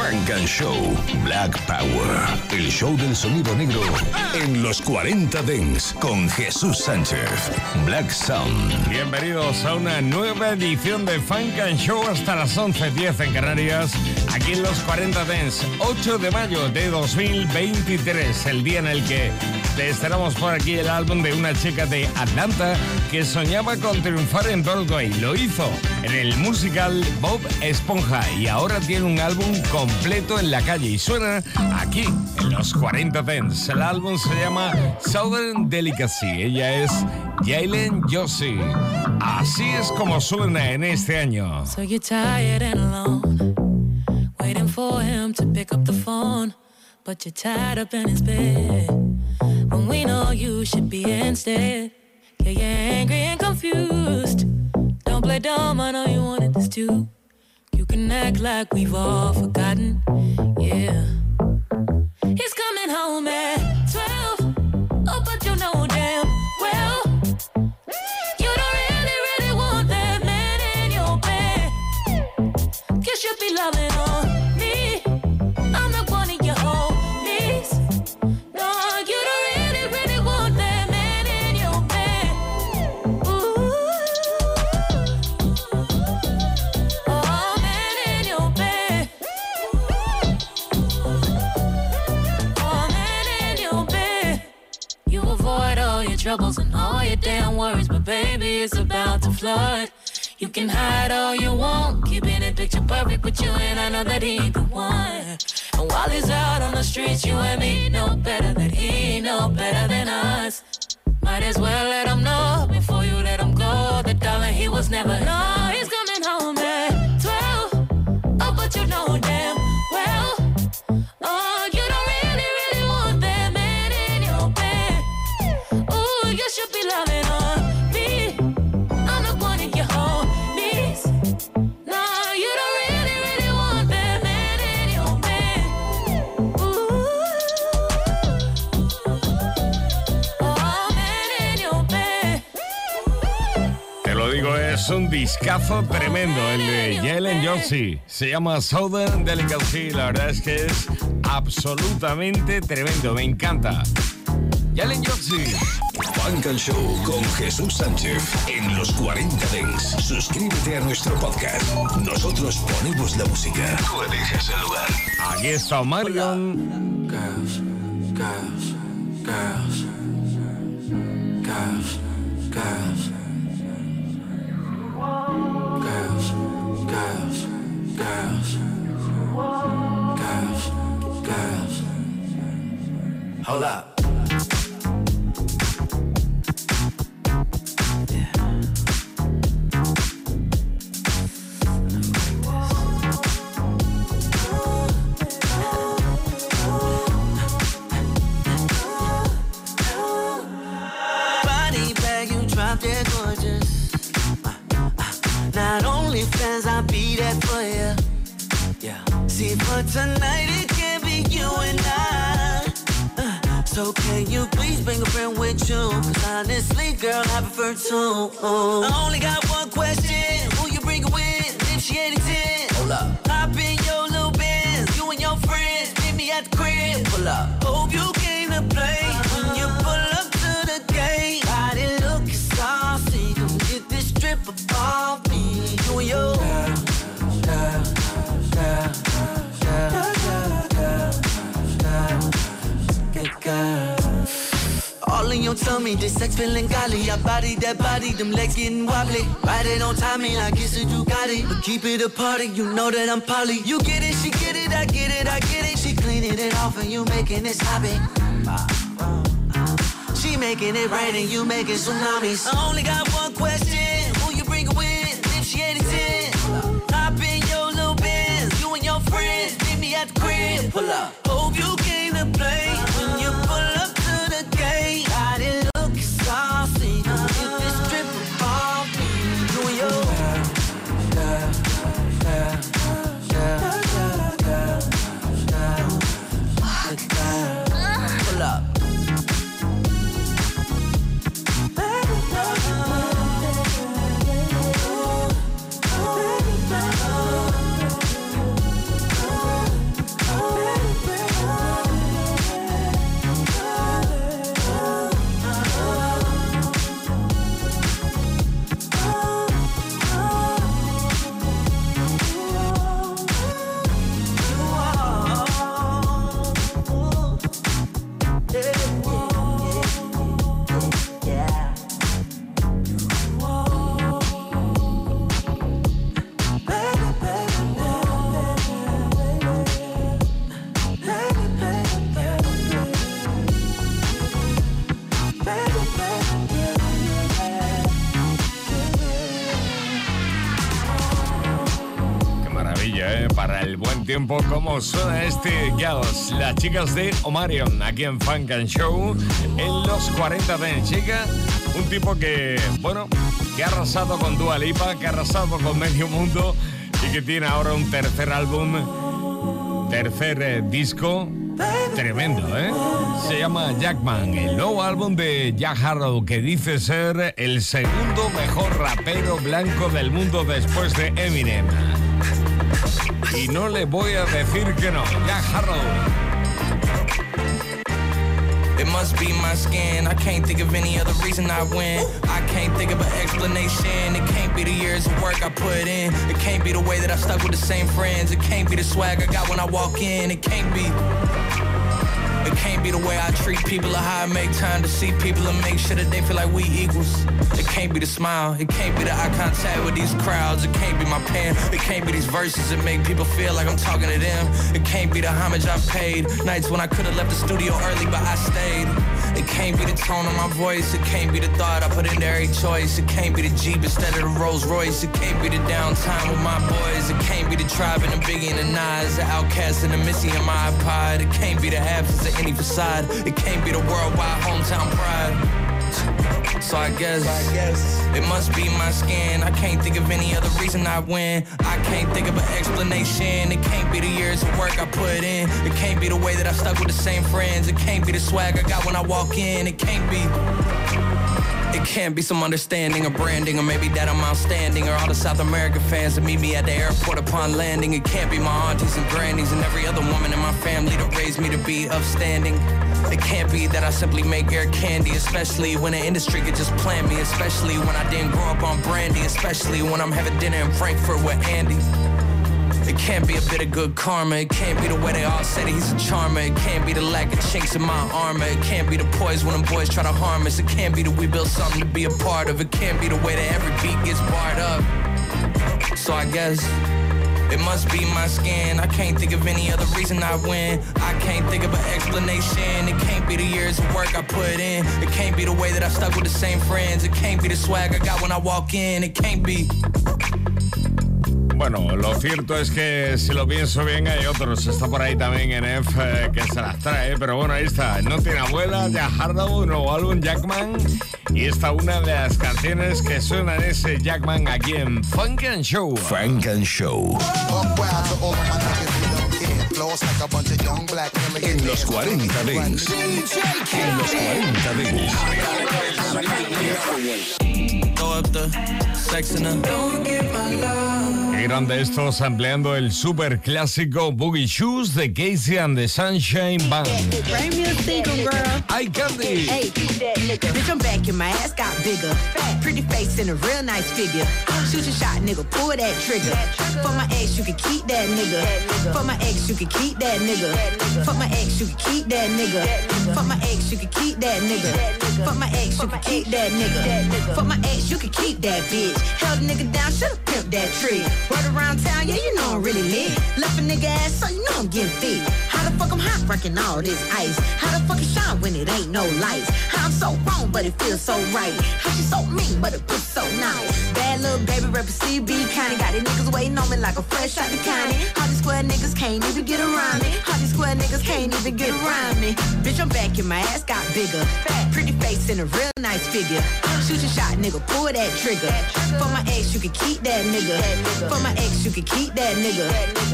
Frank and Show Black Power. El show del sonido negro en los 40 Dents con Jesús Sánchez. Black Sound. Bienvenidos a una nueva edición de Funk and Show hasta las 11.10 en Canarias. Aquí en los 40 Dents, 8 de mayo de 2023, el día en el que te estaremos por aquí el álbum de una chica de Atlanta que soñaba con triunfar en Broadway. Lo hizo en el musical Bob Esponja y ahora tiene un álbum completo en la calle y suena aquí en los 40 Dents. El álbum se llama Southern Delicacy. Ella es Jalen Josie. Así es como suena en este año. So you're tired and waiting for him to pick up the phone, but you're tied up in his bed. When we know you should be instead, yeah, you're angry and confused. Don't play dumb, I know you wanted this too. You can act like we've all forgotten, yeah. He's coming home at 12, oh, but you know troubles and all your damn worries, but baby, it's about to flood. You can hide all you want, keeping it picture perfect with you, and I know that he ain't the one. And while he's out on the streets, you and me know better that he know better than us. Might as well let him know before you let him go. The darling he was never. No, he's coming home at 12. Oh, but you know damn un discazo tremendo el de Jalen Josie. Se llama Southern Delicacy. La verdad es que es absolutamente tremendo. Me encanta. Jalen Josie. Funk and Show con Jesús Sánchez en los 40 Dents. Suscríbete a nuestro podcast. Nosotros ponemos la música. Tú eliges el lugar. Aquí está Marion. Girls, girls, girls, girls, girls. Hold up. Be there for you. Yeah. See, for tonight, it can be you and I. Uh, So can you please bring a friend with you? Cause honestly, girl, I prefer two. I only got one question. Who you bring with? If she ain't a 10. Hold up. Hop in your little Benz. You and your friends. Meet me at the crib. Pull up. Hope you came to play. In your tummy, this sex feeling golly. I body that body, them legs getting wobbly. Ride it on timing like it's a Ducati. But keep it a party, you know that I'm poly. You get it, she get it, I get it, I get it. She cleaning it off and you making it sloppy. She making it rain and you making tsunamis. I only got one question, who you bring with? If she ain't a 10, hop in your little Benz. You and your friends, meet me at the crib. Pull up. Hope you came to play tiempo, como suena este Girls, las chicas de Omarion, aquí en Funk and Show, en los 40 de chica. Un tipo que, bueno, que ha arrasado con Dua Lipa, que ha arrasado con medio mundo y que tiene ahora un tercer álbum, tercer eh, disco. Tremendo, ¿eh? Se llama Jackman, el nuevo álbum de Jack Harrow, que dice ser el segundo mejor rapero blanco del mundo después de Eminem. Y no le voy a decir que no. Jack Harlow. It must be my skin. I can't think of any other reason I win. I can't think of an explanation. It can't be the years of work I put in. It can't be the way that I stuck with the same friends. It can't be the swag I got when I walk in. It can't be. Can't be the way I treat people or how I make time to see people and make sure that they feel like we equals. It can't be the smile. It can't be the eye contact with these crowds. It can't be my pen. It can't be these verses that make people feel like I'm talking to them. It can't be the homage I paid. Nights when I could have left the studio early, but I stayed. It can't be the tone of my voice. It can't be the thought I put into every choice. It can't be the Jeep instead of the Rolls Royce. It can't be the downtime with my boys. It can't be the tribe and the Biggie and the Nas. The OutKast and the Missy and my iPod. It can't be the absence of any facade. It can't be the worldwide hometown pride. So I guess, it must be my skin. I can't think of any other reason I win. I can't think of an explanation. It can't be the years of work I put in. It can't be the way that I stuck with the same friends. It can't be the swag I got when I walk in. It can't be. It can't be some understanding or branding, or maybe that I'm outstanding, or all the South American fans that meet me at the airport upon landing. It can't be my aunties and grannies and every other woman in my family that raised me to be upstanding. It can't be that I simply make air candy, especially when the industry could just plant me, especially when I didn't grow up on brandy, especially when I'm having dinner in Frankfurt with Andy. It can't be a bit of good karma. It can't be the way they all say that he's a charmer. It can't be the lack of chinks in my armor. It can't be the poise when them boys try to harm us. It can't be that we built something to be a part of. It can't be the way that every beat gets barred up. So I guess it must be my skin. I can't think of any other reason I win. I can't think of an explanation. It can't be the years of work I put in. It can't be the way that I stuck with the same friends. It can't be the swag I got when I walk in. It can't be. Bueno, lo cierto es que si lo pienso bien hay otros. Está por ahí también en F eh, que se las trae. Pero bueno, ahí está. No tiene abuela, ya Hardow, nuevo álbum Jackman. Y esta una de las canciones que suenan ese Jackman aquí en Funk and Show. Funk and Show. En los 40 Dents. En los 40 Dents. Qué grande estos ampliando el super clásico Boogie Shoes de KC and the Sunshine Band. Bring me a single, girl. ¡Ay, Candy! Hey, bitch, I'm back and my ass got bigger. Pretty face and a real nice figure. Shoot your shot, nigga, pull that trigger. For my ex, you can keep that nigga. For my ex, you can keep that nigga. For my ex, you can keep that nigga. For my ex, you can keep that nigga. For my ex, you can keep that nigga. For my ex, you can keep that bitch. Held a nigga down, should've pimped that tree. Word around town, yeah, you know I'm really lit. Left a nigga ass, so you know I'm getting fit. How the fuck I'm hot, breaking all this ice? How the fuck it shine when it ain't no lights? How I'm so wrong, but it feels so right. How she so mean, but it feels so nice. Bad baby rapper CB County. Got these niggas waiting on me like a fresh out the county. These square niggas can't even get around me. These square niggas can't even get around me. Bitch, I'm back and my ass got bigger. Pretty face and a real nice figure. Shoot your shot, nigga, pull that trigger. For my ex, you can keep that nigga. For my ex, you can keep that nigga.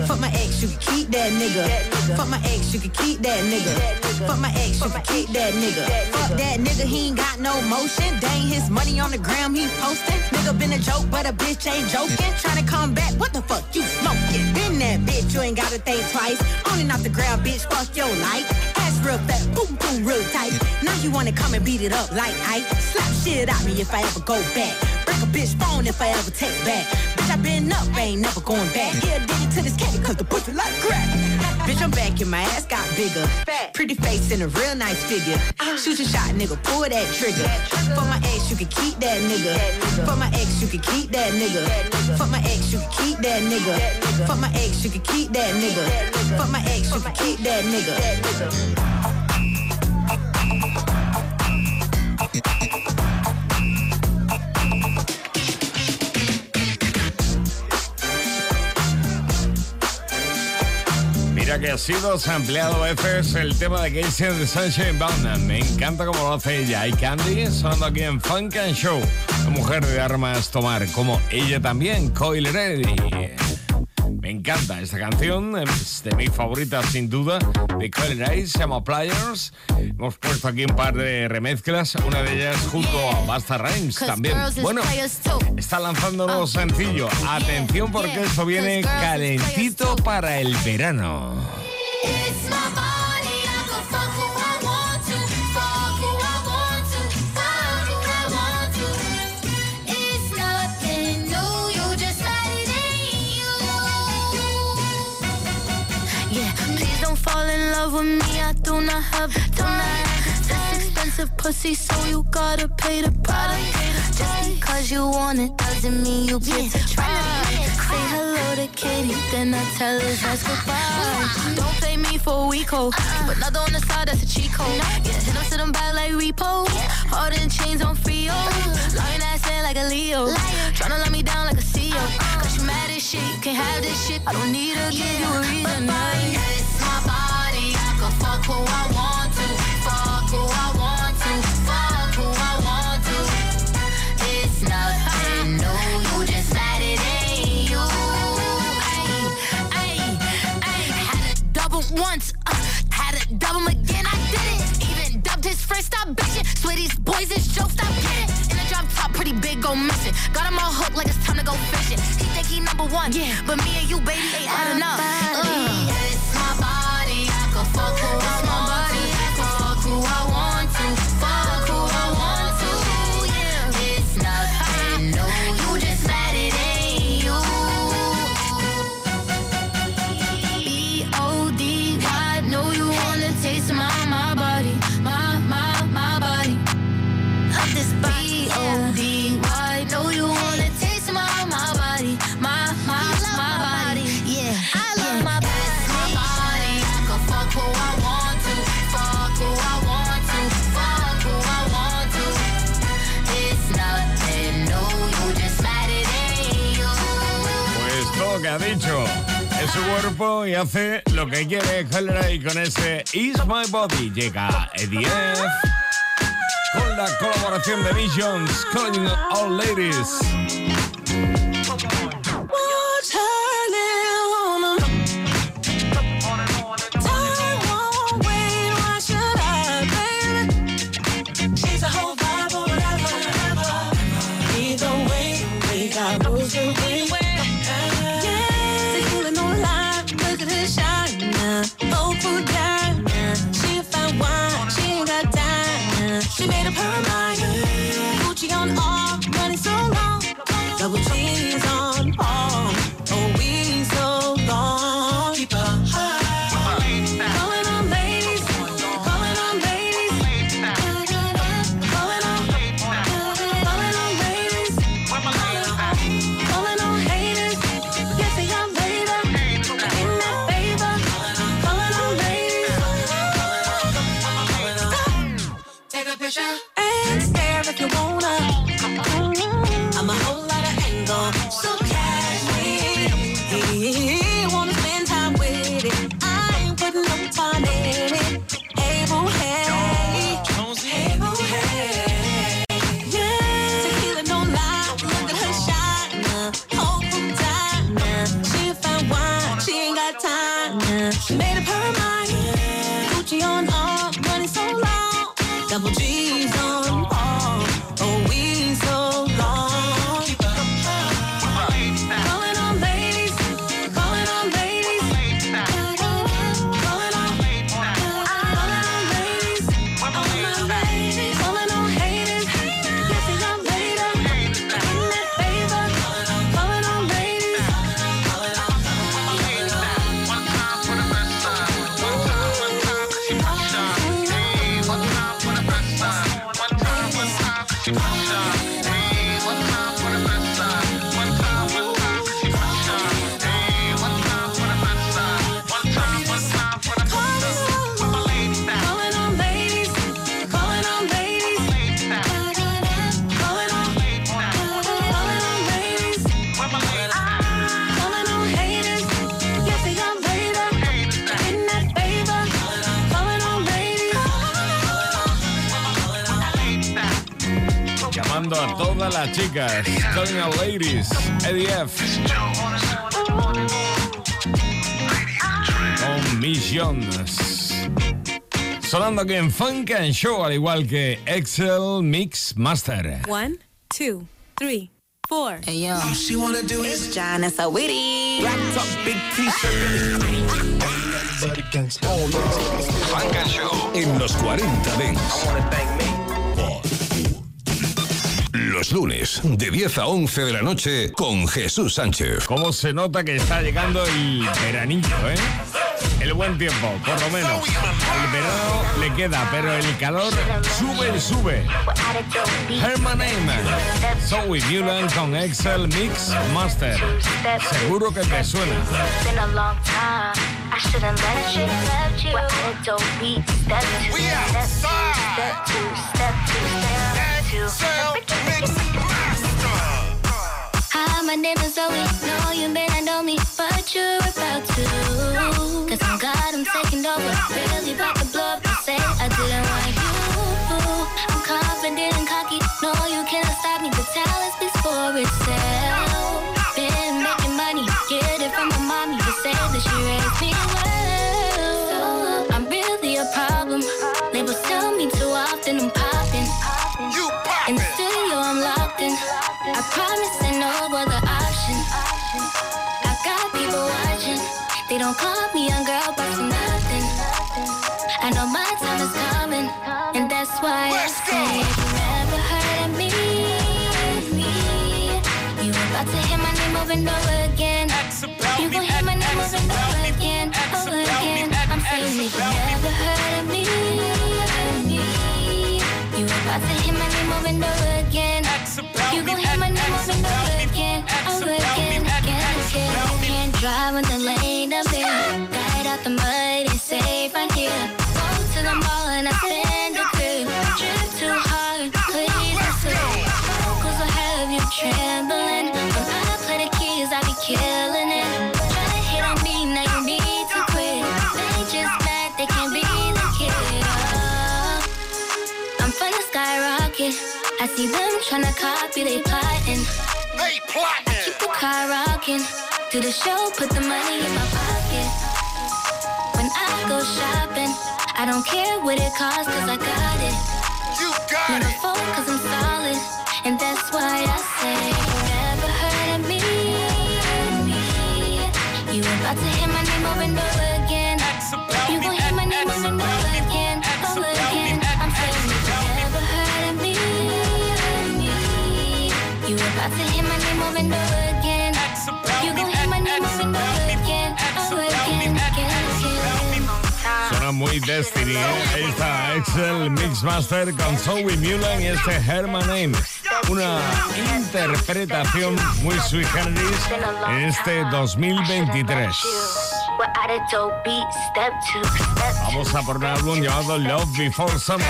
For my ex, you can keep that nigga. For my ex, you can keep that nigga. For my ex, you can keep that nigga. Fuck that nigga, he ain't got no motion. Dang his money on the gram, he posting. Nigga been a joke, but a bitch ain't joking. Tryna come back, what the fuck you smoking? Been that bitch, you ain't gotta think twice. Owning off the ground, bitch, fuck your life. Ass real fat, boom boom real tight. Now you wanna come and beat it up like Ike. Slap shit out me if I ever go back. Break a bitch phone if I ever text back. I been up, ain't never going back. Yeah, did it to this candy cause the pussy like crack. Bitch, I'm back and my ass got bigger. Fat. Pretty face and a real nice figure. Uh. Shoot your shot, nigga, pull that trigger. For my ex, you can keep that nigga. For my ex, you can keep that nigga. For my ex, you can keep that nigga. For my ex, you can keep that nigga. For my ex, you can keep that nigga. Que ha sido sampleado a veces el tema de Casey the Sunshine Band. Me encanta como lo hace ella. Y Candy sonando aquí en Funk and Show. La mujer de armas tomar, como ella también, Coil Ready. Me encanta esta canción, es de mis favoritas sin duda, de Coil Ready, se llama Players. Hemos puesto aquí un par de remezclas, una de ellas junto a Basta Rhymes también. Bueno, está lanzando nuevo sencillo. Atención porque esto viene calentito para el verano. In love with me. I do not have time. That's expensive pussy, so you gotta pay the price. Just because you want it doesn't mean you get to try. Say hello to Katie, then I tell her that's goodbye. Don't play me for a week, ho. But another on the side, that's a cheat code. Yeah, hit them to them back like repo. Hard in chains on Frio. Lying ass in like a Leo. Tryna let me down like a CEO. Cause you mad as shit, you can't have this shit. I don't need to give you a reason. It's my body, I fuck who I want to, fuck who I want to, fuck who I want to. It's nothing new, you just let it in you. Had a double once, uh, had a double again. I did it. Even dubbed his friend, stop bitching. Swear these boys is jokes, stop kidding. In a drop top, pretty big, go missing. Got him on hook like it's time to go fishing. He think he number one, yeah, but me and you, baby, ain't had enough. Ugh. Fuck who I want su cuerpo y hace lo que quiere Helera y con ese Is My Body llega Eddie. Con la colaboración de Visions, Calling All Ladies. Chicas. Calling out ladies. Eddie F. Con Miss Jones. Sonando aquí en Funk and Show, al igual que Excel Mix Master. One, two, three, four. Hey yo, All she wanna do is John and so witty. black top, big t-shirt. Funk and Show en los 40 Dents. Los lunes, de 10 a 11 de la noche, con Jesús Sánchez. ¿Cómo se nota que está llegando el veranillo, eh? El buen tiempo, por lo menos. El verano le queda, pero el calor sube y sube. Herman Neyman, Zoe Newland con Excel Mix Master. Seguro que te suena. been a Hi, my name is Zoe. No, you may not know me, but you're about to. Cause I'm God, I'm taking over. Really about to blow up and say I didn't want you. I'm confident and cocky. No, you cannot stop me. The talent speaks for itself. Don't call me young girl, but for nothing. I know my time is coming, and that's why I say, if you never heard of me, you about to hear my name over and over again. You gon' hear my name over and over again, over again. I'm saying if you never heard of me, you about to hear my name over and over again. You gon' hear my name over and over again, over again, again, again. Drive in the lane I see them tryna copy, they plotting. They plotting. I Keep the car rocking. Do the show, put the money in my pocket. When I go shopping, I don't care what it costs, cause I got it. You got Never it. fold, cause I'm solid. And that's why I say, you never heard of me. You about to hear my name over and over again. You gon' hear my name over and over again, Suena muy Destiny, ¿eh? Ahí está Excel Mixmaster con Zoe Mulan y este Herman Name. Una interpretación muy sui generis en este 2023. We're at a dope beat, step two, step two. Vamos a por un álbum llamado Love Before Summer.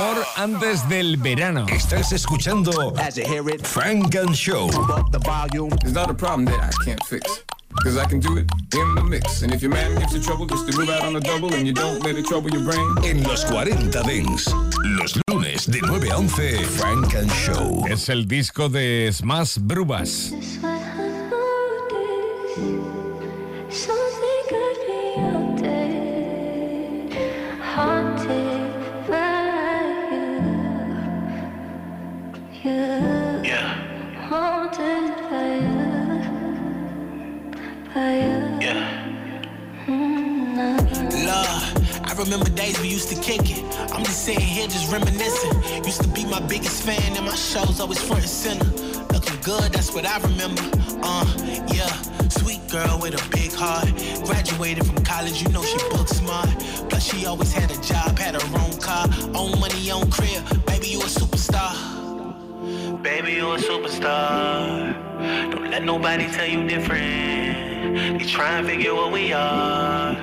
Amor antes del verano. Estás escuchando As you hear it, Frank and Show. It's not a problem that I can't fix. Cause I can do it in the mix. And if your man gives you trouble, just to move out on the double and you don't let it trouble your brain. En los 40 Dents. Los lunes de 9 a 11, Frank and Show. Es el disco de Smash Brubas. Remember days we used to kick it. I'm just sitting here just reminiscing. Used to be my biggest fan, and my shows always front and center. Looking good, that's what I remember. Uh, yeah, sweet girl with a big heart. Graduated from college, you know she book smart. Plus she always had a job, had her own car, own money, own crib. Baby, you a superstar. Baby, you a superstar. Don't let nobody tell you different. They try and figure what we are.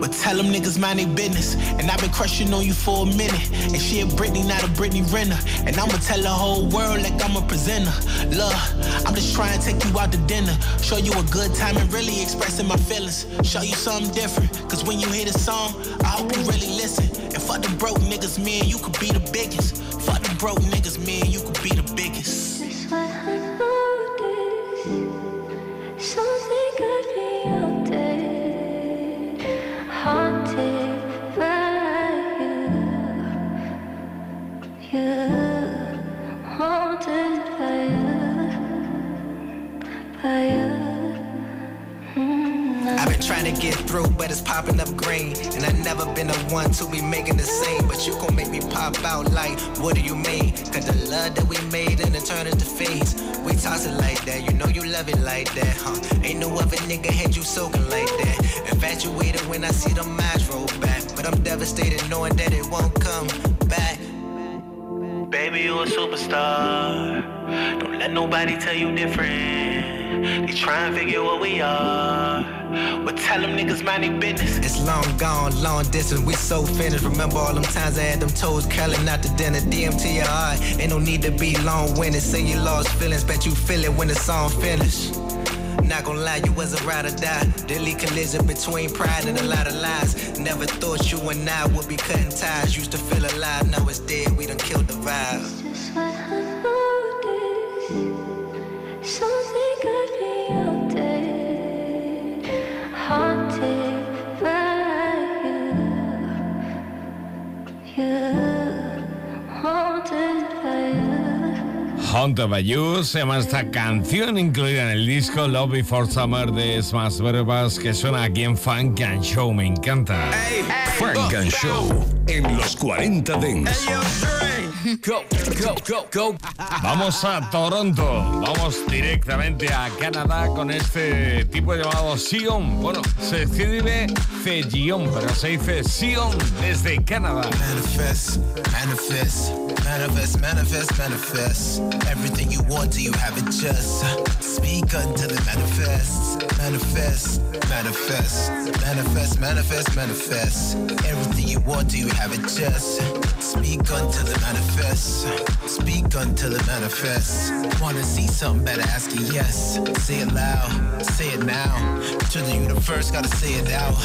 But tell them niggas mind their business. And I've been crushing on you for a minute. And she a Britney, not a Britney Renner. And I'ma tell the whole world like I'm a presenter. Look, I'm just trying to take you out to dinner. Show you a good time and really expressing my feelings. Show you something different. Cause when you hear the song, I hope you really listen. And fuck the broke niggas, man, you could be the biggest. Fuck the broke niggas, man, you could be the biggest. Get through, but it's popping up green. And I've never been the one to be making the same. But you gon' make me pop out like, what do you mean? Cause the love that we made and it turned into fades. We toss it like that, you know you love it like that, huh? Ain't no other nigga had you soaking like that. Infatuated when I see the eyes roll back. But I'm devastated knowing that it won't come back. Baby, you a superstar. Don't let nobody tell you different. They try and figure what we are. But tell them niggas mind their business. It's long gone, long distance, we so finished. Remember all them times I had them toes curling out to dinner. DM to your heart, ain't no need to be long winded. Say you lost feelings, bet you feel it when the song finish. Not gonna lie, you was a ride or die. Deadly collision between pride and a lot of lies. Never thought you and I would be cutting ties. Used to feel alive, now it's dead. We Haunted by You se llama esta canción incluida en el disco Love Before Summer de Smash Verbas que suena aquí en Funk and Show. Me encanta. Funk and Show en los 40 Dents. Go, go, go, go. Vamos a Toronto, vamos directamente a Canadá con este tipo llamado Sion. Bueno, se escribe Cegion, pero se dice Sion desde Canadá. Manifest, manifest, manifest, manifest, manifest. Everything you want, do you have it just? Speak until it manifests. Manifest, manifest, manifest, manifest, manifest. Everything you want, do you have it just? Speak until it manifests. Speak until it manifests. Wanna see something better? Ask it yes. Say it loud, say it now. To the universe, gotta say it out.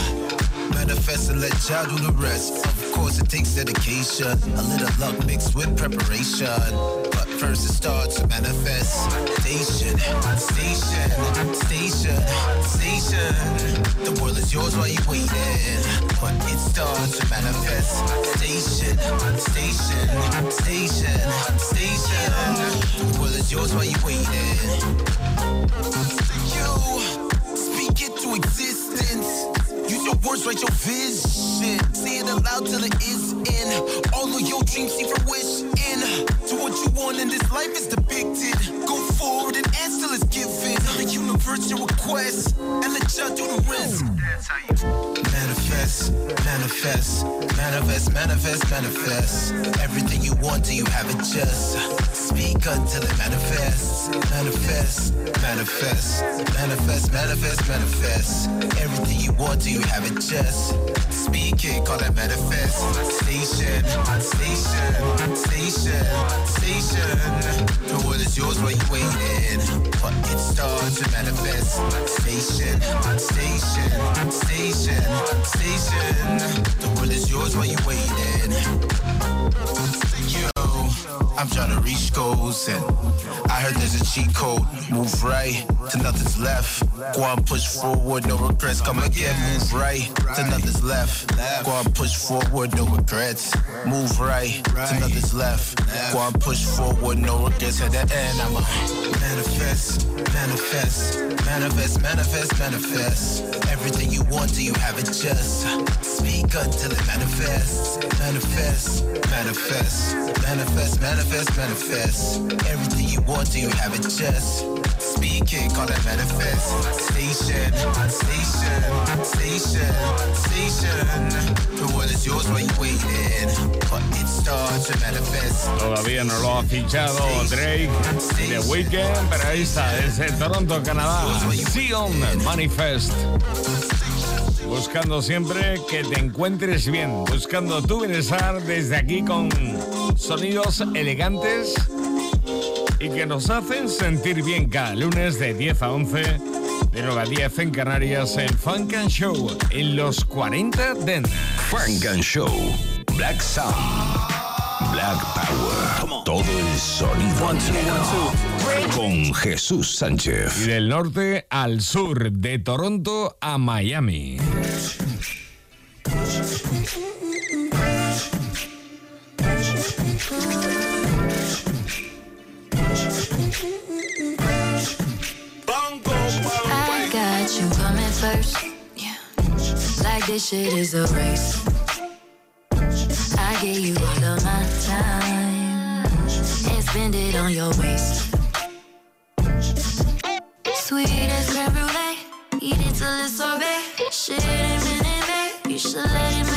Manifest and let y'all do the rest. Course, it takes dedication, a little luck mixed with preparation. But first, it starts to manifest. Station, station, station, station. The world is yours while you're waiting. But it starts to manifest. Station, station, station, station. The world is yours while you're waiting. You speak it to existence. Your words, write your vision. Say it aloud till it is in. All of your dreams see fruition. To what you want in this life is depicted. Go forward and answer is given. The universe your request and let y'all do the rest. Manifest, manifest, manifest, manifest, manifest. Everything you want, do you have it just? Speak until it manifests. Manifest, manifest, manifest, manifest, manifest. Everything you want, do you have it just? Speak it, call it manifest. Station, station, station, station. The world is yours while you waiting. But it starts to manifest. Station, station, station, station. The world is yours while you waiting. Yo, I'm trying to reach goals and I heard there's a cheat code. Move right to nothing's left. Go on, push forward, no regrets. Come again, move right to nothing's left. Go on, push forward, no regrets. Move right to nothing's left. Go on, push forward, no regrets. At the end, I'ma manifest, manifest, manifest, manifest, manifest. Everything you want, do you have it just? Speak until it manifests, manifest, manifest, manifest, manifest, manifest. Everything you want, do you have it just? speak it, call it manifest. Station, station, station, station. The world is yours while you waiting, Todavía no lo ha fichado Drake The Weeknd, pero ahí está, desde Toronto, Canadá. Sion Manifest. Buscando siempre que te encuentres bien, buscando tu bienestar desde aquí con sonidos elegantes y que nos hacen sentir bien cada lunes de 10 a 11, de 9 a 10 en Canarias en Funk and Show en los 40 Dance. Funk and Show. Black Sound. Black Power. Todo el sonido negro. Con Jesús Sánchez. Y del norte al sur, de Toronto a Miami. I got you coming first. Yeah. Like this shit is a race. Give you all of my time and spend it on your waist. Sweet as creme brulee, eat it till it's sorbet. Shit ain't in vain. You should let it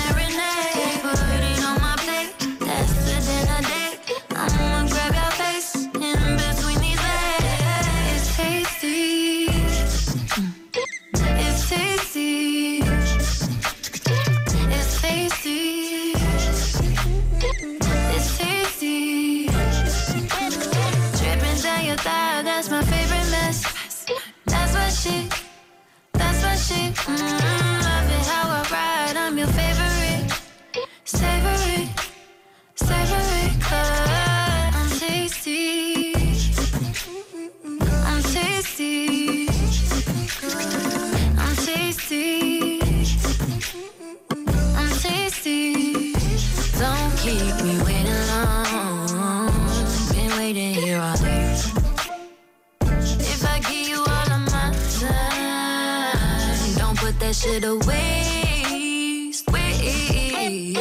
that shit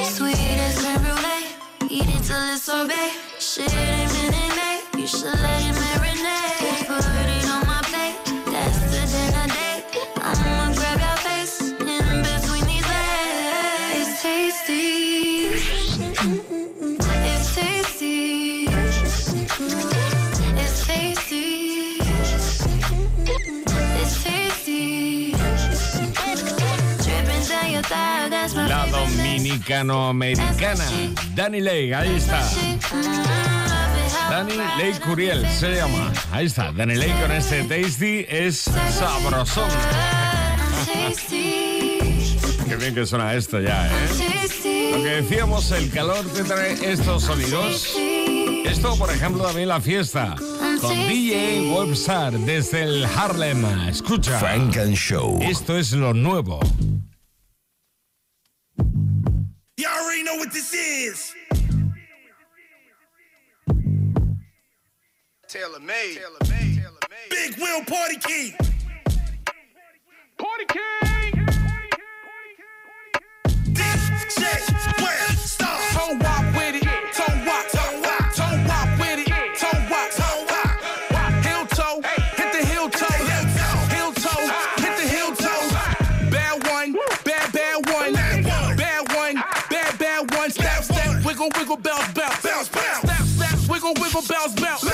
Sweet as creme brulee. Eat it till it's sorbet. Ain't been in. You should dominicano-americana Dani Lake, ahí está. Dani Lake Curiel se llama. Ahí está, Dani Lake con este Tasty es sabrosón. Qué bien que suena esto ya, ¿eh? Lo que decíamos, el calor te trae estos sonidos. Esto, por ejemplo, también la fiesta. Con DJ Webstar desde el Harlem. Escucha. Frank and Show. Esto es lo nuevo. Taylor made. Big Will Party King. Party King. DJ Webstar. Toe walk with it. Toe walk. Toe walk. Toe walk with it. Toe walk. Toe walk. Heel toe. Hit the heel toe. Heel toe. Ah. Hit the heel toe. Ah. Bad one. Bad, bad one. Bad one. Bad, ah. bad one. Step, step. Wiggle, wiggle, bounce, bounce. Bounce, bounce. Step, step. Wiggle, wiggle, bounce, bounce.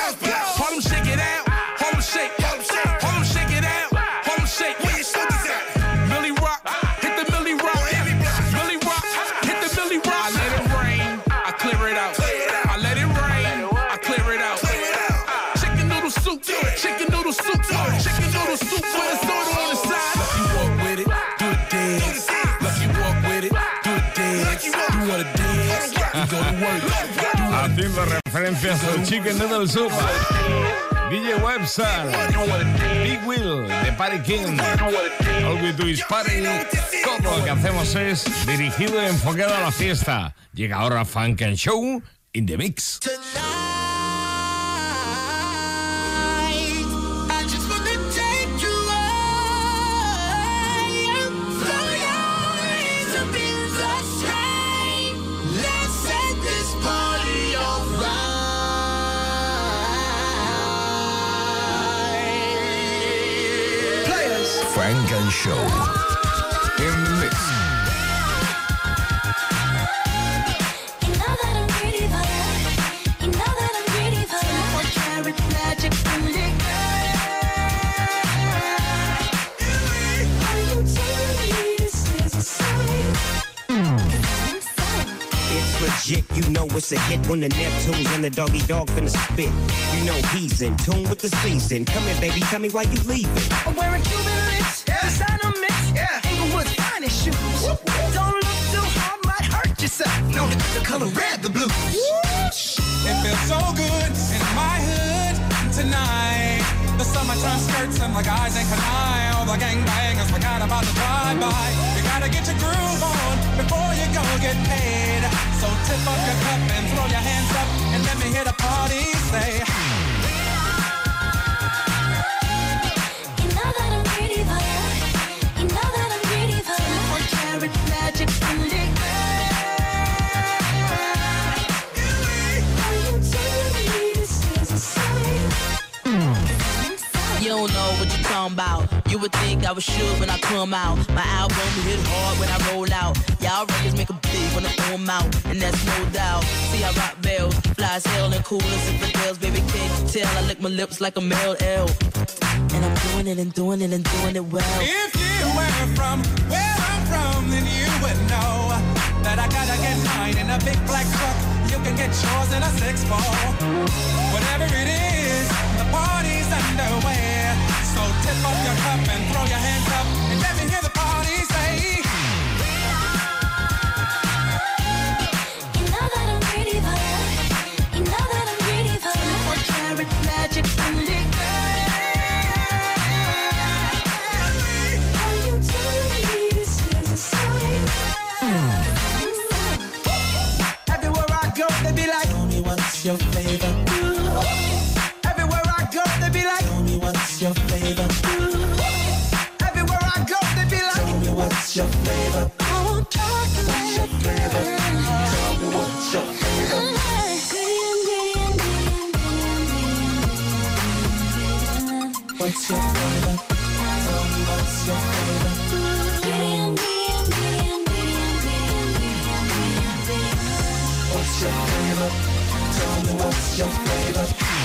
Referencias al Chicken Noodle Soup. DJ Webster, Big Will de Party King, All We Do Is Party. Todo lo que hacemos es dirigido y enfocado a la fiesta. Llega ahora Funk and Show in the Mix. Frank and Show. Legit, you know it's a hit when the Neptunes and the doggy dog finna spit. You know he's in tune with the season. Come here, baby, tell me why you leaving. I'm wearing Cuban links, designer mix, yeah. Inglewood's finest shoes. Don't look too hard, might hurt yourself. No, the, the color red, the blue. It feels so good in my hood tonight. The summertime skirts and the guys ain't canine. All the gangbangers forgot about the drive-by. You gotta get your groove on before you go get paid. So tip up your cup and throw your hands up and let me hear the party say. You don't know what you're talking about. You would think I was sure when I come out. My album hit hard when I roll out. Y'all records make a big when I throw 'em out, and that's no doubt. See, I rock bells, fly as hell and cool as infidels. Baby, can't tell? I lick my lips like a male L. And I'm doing it and doing it and doing it well. If you were from where I'm from, then you would know that I gotta get mine in a big black truck. You can get yours in a six four. Whatever it is, the party's underway. Up your cup and throw your hands up and let me hear the party say. You know that I'm pretty fire. You know that I'm pretty fire. carrot magic the Are you telling me this is a sign? Everywhere I go, they be like, Tell me what's your flavor. Flavor. everywhere I go, they be like, Tell me what's your flavor. Oh, chocolate. Flavor. Tell me what's your flavor. What's your flavor? Tell me what's your flavor. What's your flavor? Tell me what's your flavor.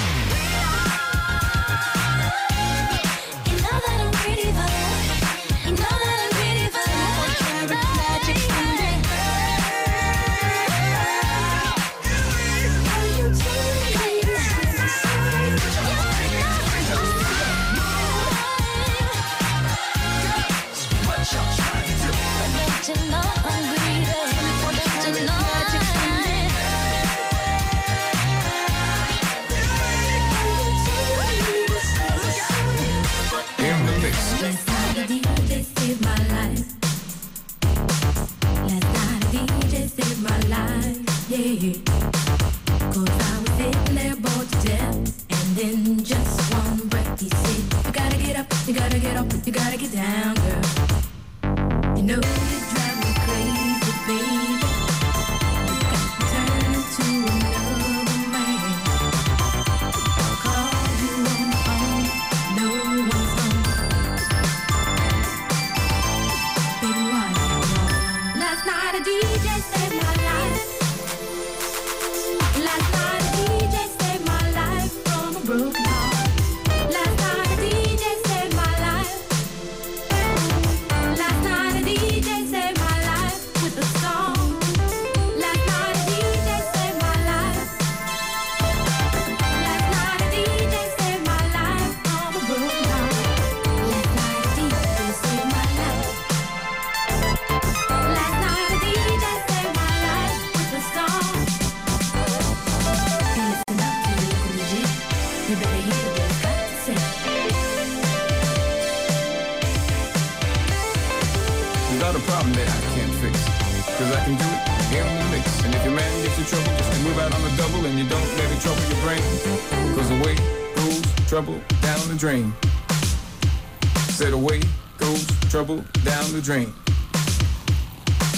The drain.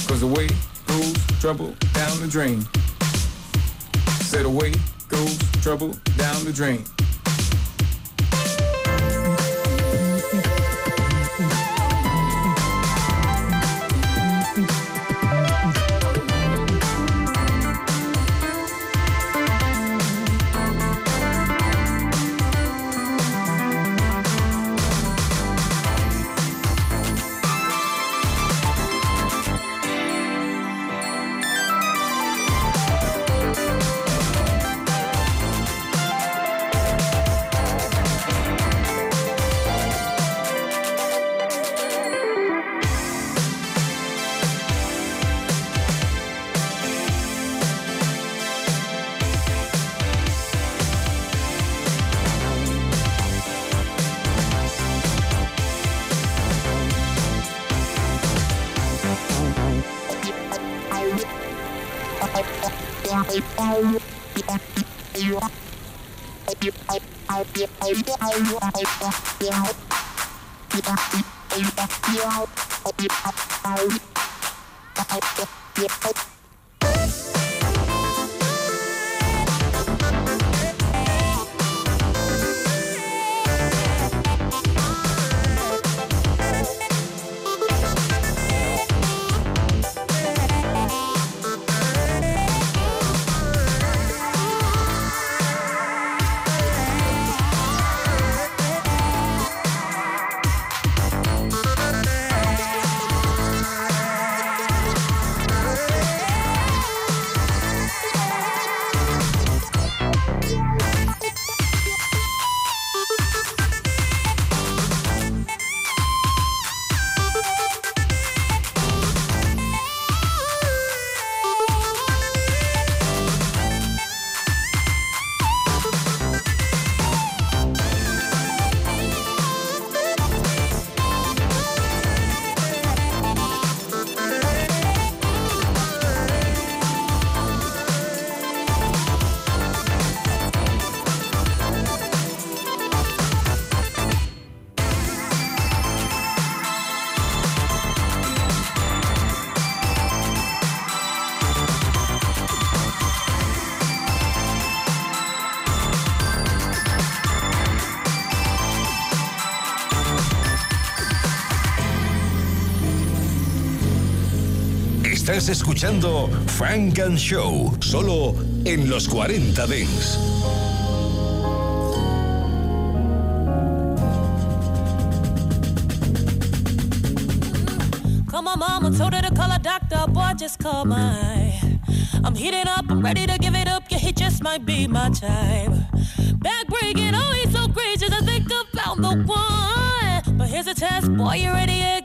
Cause away goes trouble down the drain. Said away goes trouble down the drain. Right. Estás escuchando Funk and Show, solo en los 40 Dance. Come on, mama, told her to call a doctor, boy, just call my. I'm heating up, I'm ready to give it up, yeah, he just might be my oh, he's so gracious, I think the one. But here's a test, boy, you ready?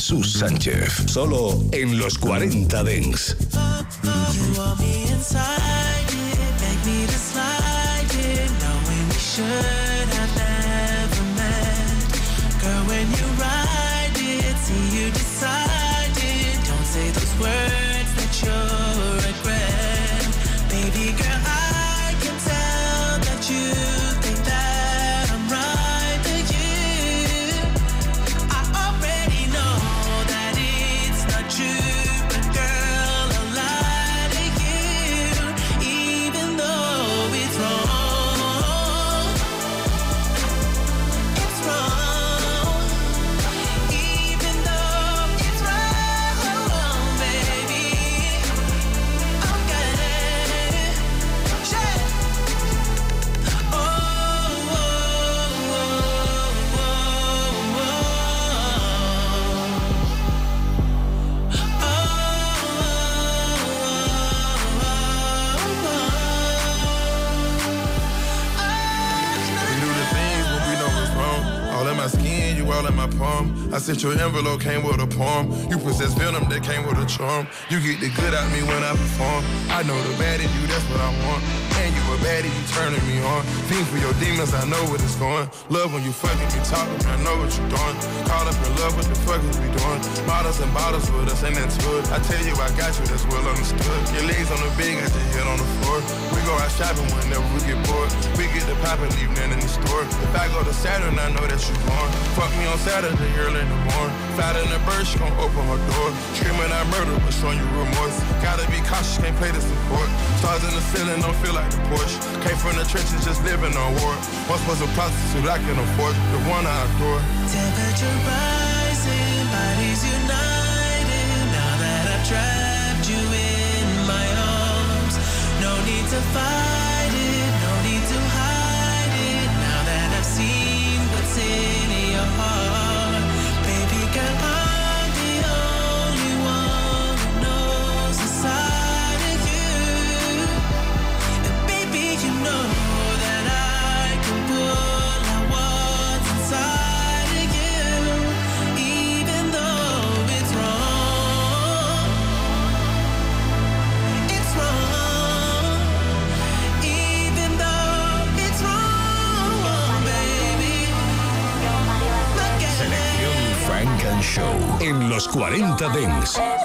Jesús Sánchez. Solo en los 40 Dents. Sent your envelope, came with a poem. You possess venom that came with a charm. You get the good out me when I perform. I know the bad in you, that's what I want. And you a baddie, you turning me on. Fiend for your demons, I know what it's going. Love when you fucking me talking, I know what you're doing. Caught up in love, what the fuck is we doing? Bottles and bottles with us, ain't that good? I tell you, I got you, that's well understood. Your legs on the bed, got your head on the floor. We go out shopping whenever we get bored. We get the pop and leave nothing in the store. If I go to Saturn, I know that you're born. Fuck me on Saturday, early in the morning. Fat in the bird, she gon' open her door. Screaming out murder, but showing you remorse. Gotta be cautious, can't play the support. Stars in the ceiling, don't feel like the Porsche. Came from the trenches, just living on war. Once was a prostitute, I can afford the one I adore. Temperature rising, bodies united. Now that I've trapped to fight 40 Dents.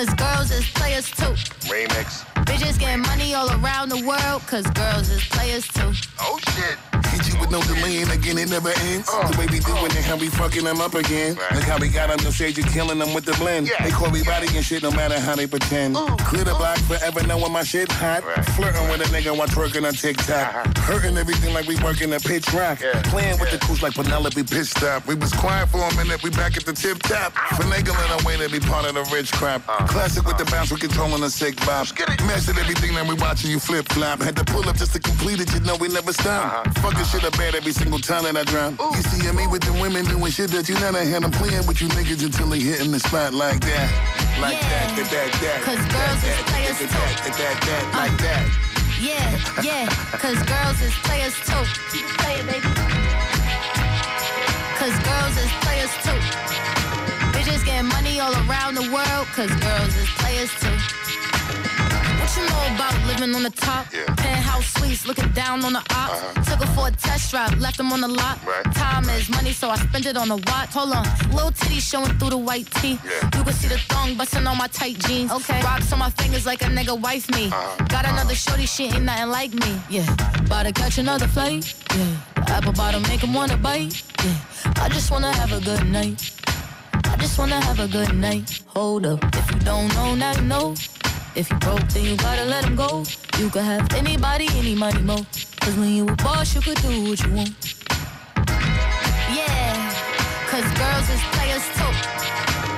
Cause girls is players too. Remix. Bitches getting money all around the world, cause girls is players too. Oh shit. You with no delay and again it never ends. the way we doing it, how we fucking them up again. Look how we got them, the stage and killing them with the blend. They call me body and shit no matter how they pretend. Clear the block forever knowing my shit hot. Flirting with a nigga while twerking on TikTok. Hurting everything like we working a pitch rock. Playing with the crews like Penelope Pitstop. We was quiet for a minute, we back at the tip top. Finagling our way to be part of the rich crap. Classic with the bounce, we controlling the sick bob. Mastered everything that we watching you flip flop. Had to pull up just to complete it, you know we never stop. Fucking shit up every single time that I drop. You see me with the women doing shit that you never had. I'm playing with you niggas until they hitting the spot like that. Like that, that, that, that. Cause girls is players that, that, that, that, that, like that. Yeah, yeah, cause girls is players too. Play it, baby. Cause girls is players too. Bitches getting money all around the world, cause girls is players too. What you know about living living on the top. Penthouse suites, looking down on the ops. Uh-huh. Took her for a test drive, left them on the lot. Time is money, so I spend it on a watch. Hold on, little titty showing through the white tee. You can see the thong busting on my tight jeans. Okay, rocks on my fingers like a nigga wife me. Uh-huh. Got another shorty, she ain't nothing like me. Yeah, about to catch another flight. Yeah, apple bottom make him wanna bite. Yeah, I just wanna have a good night. I just wanna have a good night. Hold up, if you don't know, now you know. If you broke, then you gotta let him go. You could have anybody, any money, mo. Cause when you a boss, you could do what you want. Yeah, cause girls is players too.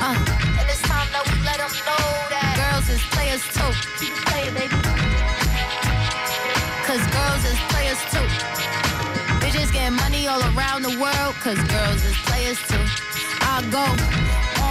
Uh, and it's time that we let them know that girls is players too. Keep playing, baby. Cause girls is players too. Bitches getting money all around the world, cause girls is players too. I go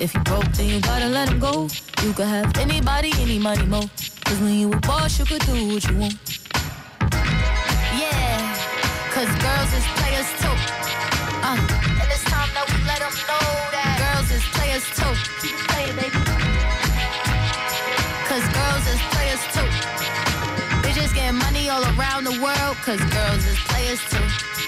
If you broke, then you gotta let him go. You could have anybody, any money, mo. Cause when you a boss, you could do what you want. Yeah, cause girls is players too. Uh, and it's time that we let them know that girls is players too. Keep playing, baby. Cause girls is players too. Bitches getting money all around the world, cause girls is players too.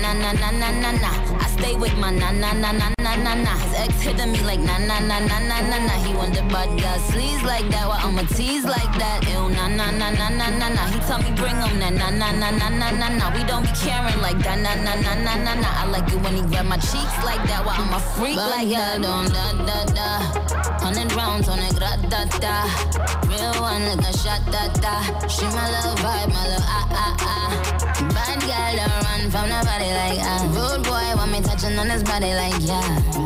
na na na na na na. I stay with my na na na na na na na. His ex hitting me like na na na na na na na. He the bad girl sleaze like that. Well I'ma tease like that. Ew na na na na na na na. He tell me bring him na na na na na na na na. We don't be caring like that na na na na na na. I like it when he grab my cheeks like that. Well I'm a freak like that. Don't da da da. Hundred rounds on it, gra da da. Real one like a shot da da. She my little vibe, my little ah ah ah. Bad girl don't run from nobody like ah. Rude boy want me touching on his body like yeah.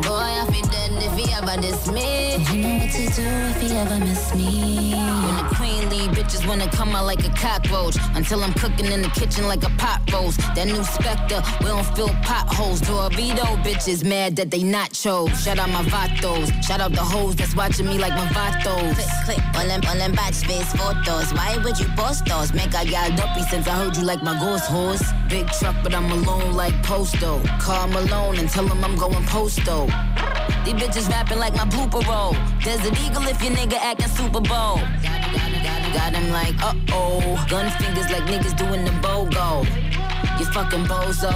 Boy I feel dead if he ever diss me. You know what to do if he ever miss me. When the queen bitches wanna come out like a cockroach. Until I'm cooking in the kitchen like a pot roast. That new Spectre, we don't fill potholes. Dorito bitches mad that they not chose. Shout out my vatos. Shout out the hoes that's watching me like my vatos. Click, click, ballin', ballin', batch face photos. Why would you post those? Make I got dumpy since I heard you like my ghost horse. Big truck, but I'm alone like Posto. Call Malone and tell him I'm going posto. These bitches rapping like my blooper roll. Desert Eagle if your nigga acting Super Bowl. Got him like, uh oh. Gun fingers like niggas doing the BOGO. You fucking bozo.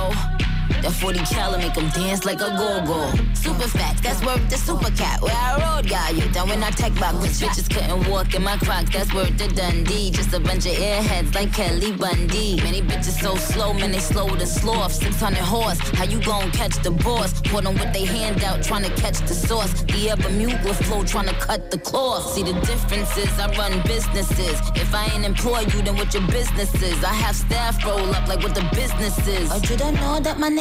That 40 cal make him dance like a go-go. Super facts, that's worth the super cat. Where I rode, got you down when I tech back. Bitch, bitches couldn't walk in my crocs, that's worth the Dundee. Just a bunch of airheads like Kelly Bundy. Many bitches so slow, man, they slow to sloth. 600 horse, how you gon' catch the boss? Put them with they hand out, trying to catch the sauce. The ever Mugler flow, trying to cut the cloth. See the differences, I run businesses. If I ain't employ you, then what your business is? I have staff roll up like what the business is. Or you don't know that my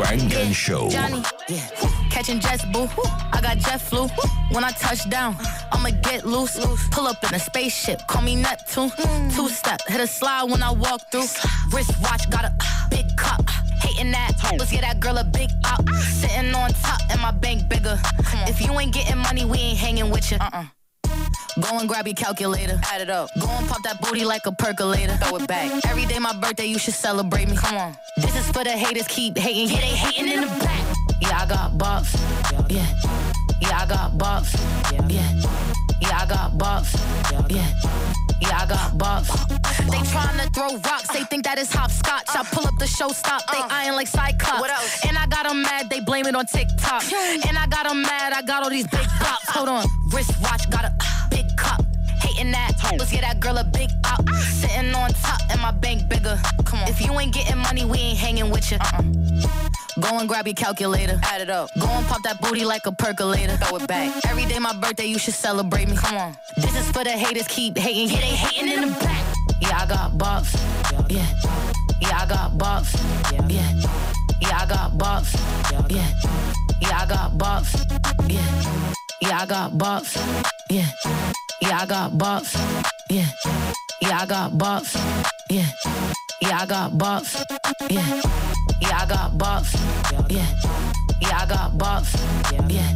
Funk and Show. Johnny, yeah. Catching jets, boo. I got jet flu. When I touch down, I'ma get loose. Pull up in a spaceship, call me Neptune. Two step, hit a slide when I walk through. Wrist watch, got a big cup. Hating that, let's get that girl a big up. Sitting on top, and my bank bigger. If you ain't getting money, we ain't hanging with you. Uh-uh. Go and grab your calculator. Add it up. Go and pop that booty like a percolator. Throw it back. Every day my birthday, you should celebrate me. Come on. This is for the haters, keep hating. Yeah, they hating in the back. Yeah, I got bops. Yeah. Yeah, I got bops. Yeah. Yeah, I got bops. Yeah. Yeah, I got bops. They tryna throw rocks, they think that is hopscotch. I pull up the show stop, they uh. eyeing like Cyclops. What else? And I got them mad, they blame it on TikTok. And I got them mad, I got all these big pops. Hold on, wrist watch, got a. Hating that, let's get that girl a big up. Sitting on top, and my bank bigger. Come on. If you ain't getting money, we ain't hanging with you. Uh-uh. Go and grab your calculator. Add it up. Go and pop that booty like a percolator. Throw it back. Every day my birthday, you should celebrate me. Come on. This is for the haters, keep hating. Yeah, they hating in the back. Yeah, I got bops. Yeah. Yeah, I got bops. Yeah. Yeah, I got bops. Yeah. Yeah, I got bops. Yeah. Yeah, I got bops. Yeah. Yeah, I got bops. Yeah. Yeah, I got bops. Yeah. Yeah, I got bops. Yeah. Yeah, I got bops. Yeah. Yeah, I got bops. Yeah.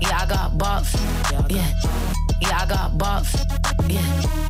Yeah, I got bops. Yeah. Yeah, I got bops. Yeah.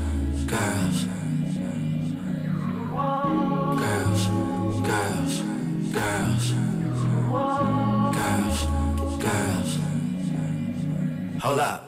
Hold up.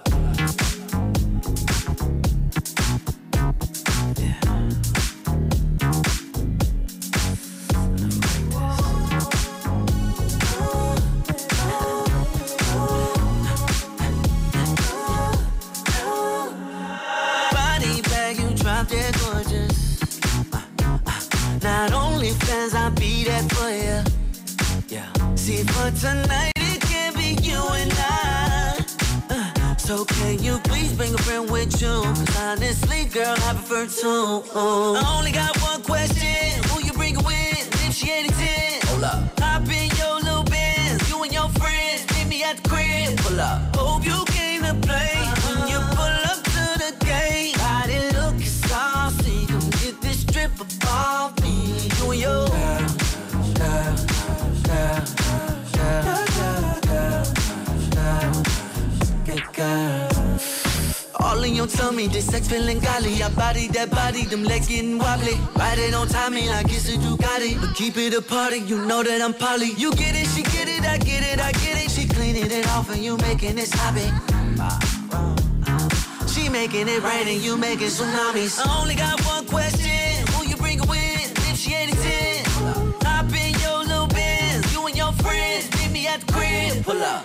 Keep it a party, you know that I'm poly. You get it, she get it, I get it, I get it. She cleaning it off and you making it sloppy. She making it rain and you making tsunamis. I only got one question, who you bring with? If she ain't 10, hop in your little Benz. You and your friends, meet me at the crib. Pull up.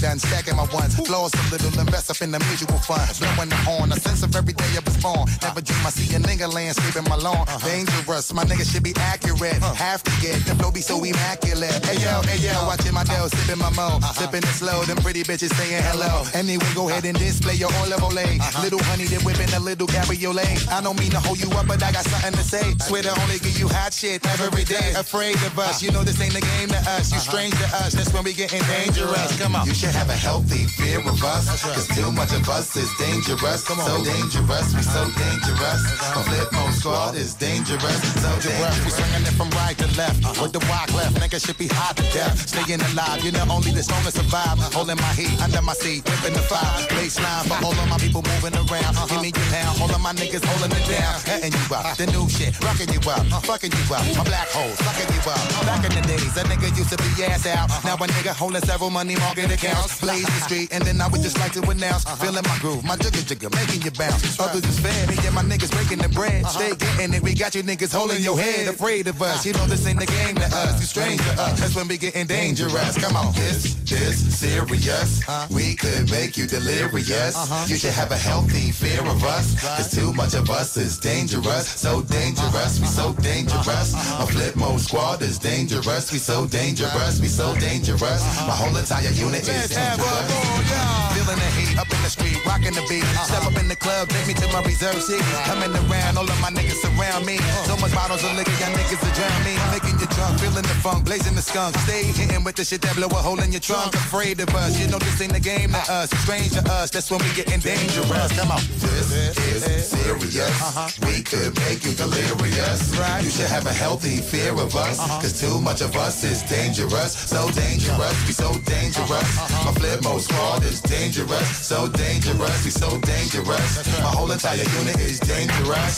Done stacking my ones. Lost a little, invest up in the mutual fund. Blowing the horn, Nigga landscaping my lawn. Uh-huh. Dangerous, my nigga should be accurate. Have to get the flow be so immaculate. Hey yo, hey yo, watching my dough, sipping my mo. Uh-huh. Sipping it slow, them pretty bitches saying hello. Uh-huh. Anyway, go ahead and display your all level Little honey, they whipping a little cabriolet. I don't mean to hold you up, but I got something to say. Swear to only give you hot shit every day. Afraid of us, you know this ain't the game to us. You strange to us, that's when we getting dangerous. Come on. You should have a healthy fear of us. Cause too much of us is dangerous. So dangerous, we so dangerous. A Flipmode Squad is dangerous. So dangerous. We swinging it from right to left. Uh-huh. With the walk left, nigga should be hot to death. Staying alive, you know only the strongest survive. Holding my heat under my seat, whipping the fire. Baseline for all of my people moving around. Uh-huh. Give me your pound, all of my niggas holding it down. Uh-huh. Cutting you up, the new shit, rocking you up, fucking you up. My black holes, sucking you up. Back in the days, a nigga used to be ass out. Now a nigga holding several money market accounts. Blaze the street, and then I would just like to announce. Feeling my groove, my jigger jigger, making you bounce. Others is fair, me and my niggas breaking the bread. Stay getting it, we got you niggas holding your head. Afraid of us, you know this ain't the game to us. You strange to us, that's when we getting dangerous. Come on, This this, serious. We could make you delirious. Uh-huh. You should have a healthy fear of us. Cause too much of us is dangerous. So dangerous, we so dangerous. Uh-huh. A Flipmode Squad is dangerous. We so dangerous, we so dangerous. Uh-huh. My whole entire unit is dangerous. Feeling the heat up in the street, rocking the beat. Step up in the club, take me to my reserve seat. Coming around, all of my niggas surround me. So much bottles of liquor, y'all niggas are drown me. Making you drunk, feeling the funk, blazing the skunk. Stay hitting with the shit that blow a hole in your trunk. Afraid of us, you know this ain't the game to us. Strange to us, that's when we getting dangerous. Come on. This is serious. We could make you delirious. You should have a healthy fear of us. Uh-huh. Cause too much of us is dangerous. So dangerous, we so dangerous. Uh-huh. My Flipmode Squad is dangerous. So dangerous, we so dangerous. My whole entire unit is dangerous.